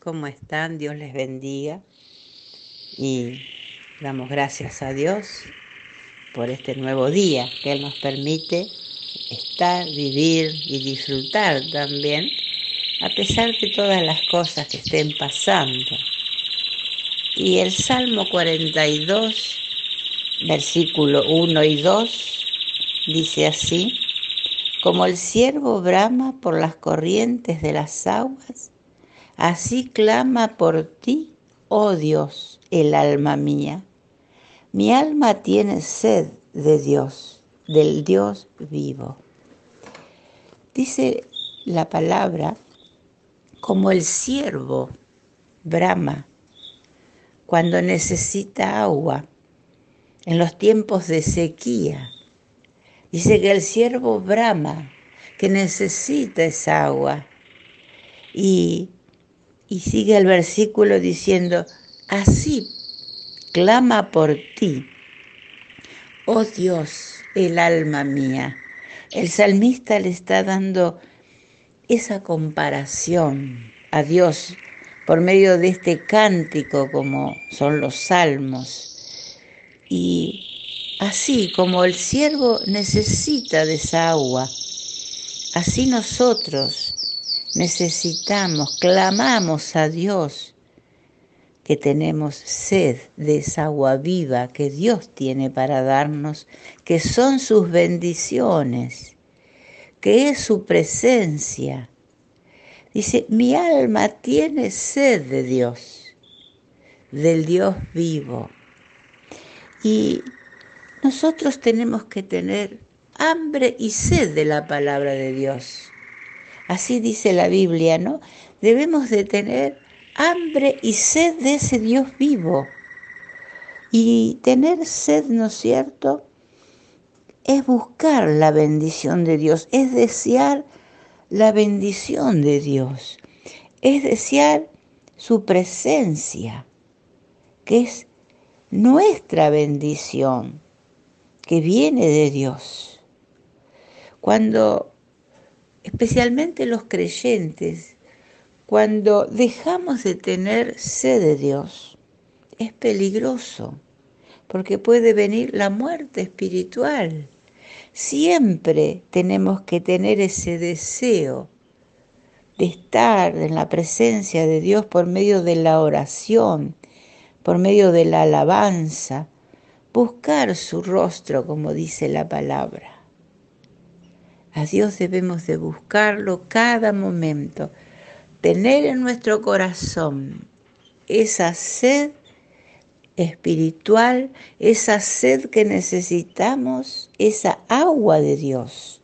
¿Cómo están? Dios les bendiga. Y damos gracias a Dios por este nuevo día que Él nos permite estar, vivir y disfrutar también, a pesar de todas las cosas que estén pasando. Y el Salmo 42, versículo 1 y 2, dice así, como el ciervo brama por las corrientes de las aguas, así clama por ti, oh Dios, el alma mía. Mi alma tiene sed de Dios, del Dios vivo. Dice la palabra, como el ciervo brama cuando necesita agua en los tiempos de sequía Dice que el siervo brama, que necesita esa agua. Y, y sigue el versículo diciendo, así clama por ti, oh Dios, el alma mía. El salmista le está dando esa comparación a Dios por medio de este cántico como son los salmos. Y Así como el siervo necesita de esa agua, así nosotros necesitamos, clamamos a Dios que tenemos sed de esa agua viva que Dios tiene para darnos, que son sus bendiciones, que es su presencia. Dice, mi alma tiene sed de Dios, del Dios vivo. Y nosotros tenemos que tener hambre y sed de la palabra de Dios. Así dice la Biblia, ¿no? Debemos de tener hambre y sed de ese Dios vivo. Y tener sed, ¿no es cierto? Es buscar la bendición de Dios, es desear la bendición de Dios, es desear su presencia, que es nuestra bendición que viene de Dios. Cuando, especialmente los creyentes, cuando dejamos de tener sed de Dios, es peligroso, porque puede venir la muerte espiritual. Siempre tenemos que tener ese deseo de estar en la presencia de Dios por medio de la oración, por medio de la alabanza, buscar su rostro, como dice la palabra. A Dios debemos de buscarlo cada momento, tener en nuestro corazón esa sed espiritual, esa sed que necesitamos, esa agua de Dios,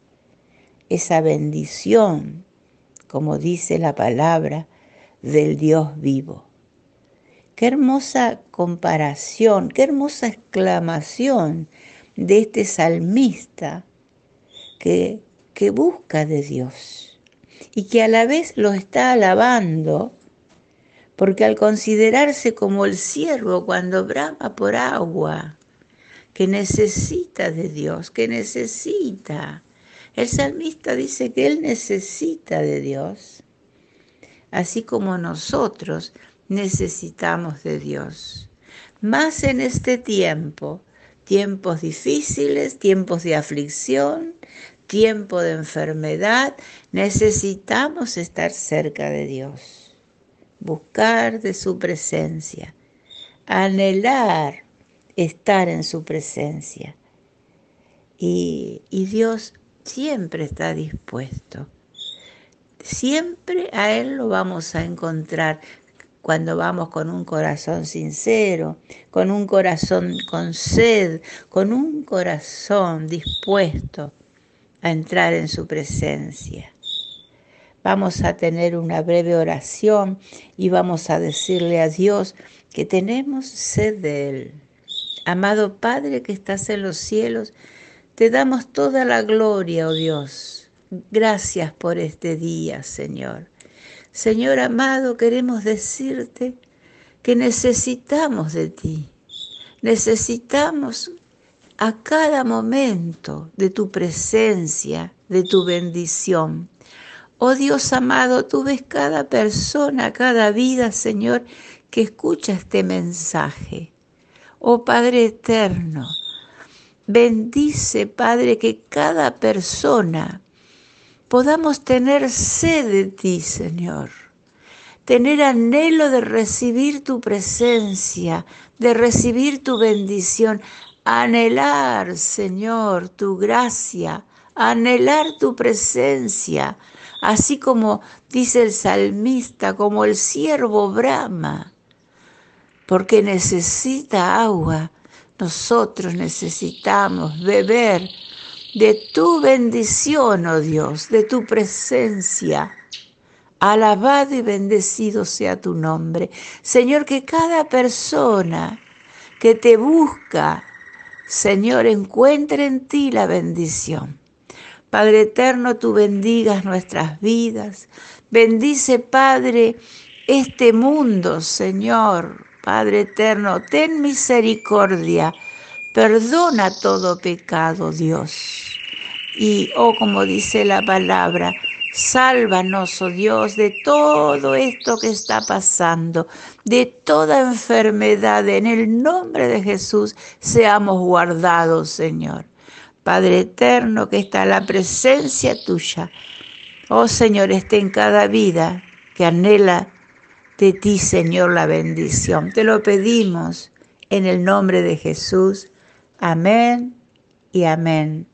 esa bendición, como dice la palabra, del Dios vivo. Qué hermosa comparación, qué hermosa exclamación de este salmista que, que busca de Dios y que a la vez lo está alabando, porque al considerarse como el siervo cuando brama por agua, que necesita de Dios, que necesita. El salmista dice que él necesita de Dios, así como nosotros necesitamos de Dios. Más en este tiempo, tiempos difíciles, tiempos de aflicción, tiempo de enfermedad, necesitamos estar cerca de Dios, buscar de su presencia, anhelar estar en su presencia. Y, Dios siempre está dispuesto. Siempre a Él lo vamos a encontrar cuando vamos con un corazón sincero, con un corazón con sed, con un corazón dispuesto a entrar en su presencia. Vamos a tener una breve oración y vamos a decirle a Dios que tenemos sed de Él. Amado Padre que estás en los cielos, te damos toda la gloria, oh Dios. Gracias por este día, Señor. Señor amado, queremos decirte que necesitamos de ti. Necesitamos a cada momento de tu presencia, de tu bendición. Oh Dios amado, tú ves cada persona, cada vida, Señor, que escucha este mensaje. Oh Padre eterno, bendice, Padre, que cada persona podamos tener sed de ti, Señor. Tener anhelo de recibir tu presencia, de recibir tu bendición. Anhelar, Señor, tu gracia, anhelar tu presencia, así como dice el salmista, como el siervo brama, porque necesita agua. Nosotros necesitamos beber de tu bendición, oh Dios, de tu presencia. Alabado y bendecido sea tu nombre. Señor, que cada persona que te busca, Señor, encuentre en ti la bendición. Padre eterno, tú bendigas nuestras vidas. Bendice, Padre, este mundo, Señor. Padre eterno, ten misericordia. Perdona todo pecado, Dios. Y, oh, como dice la palabra, Sálvanos, oh Dios, de todo esto que está pasando, de toda enfermedad. En el nombre de Jesús seamos guardados, Señor. Padre eterno, que está la presencia tuya. Oh Señor, esté en cada vida que anhela de ti, Señor, la bendición. Te lo pedimos en el nombre de Jesús. Amén y amén.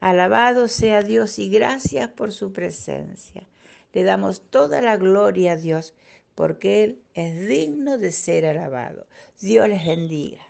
Alabado sea Dios y gracias por su presencia. Le damos toda la gloria a Dios porque Él es digno de ser alabado. Dios les bendiga.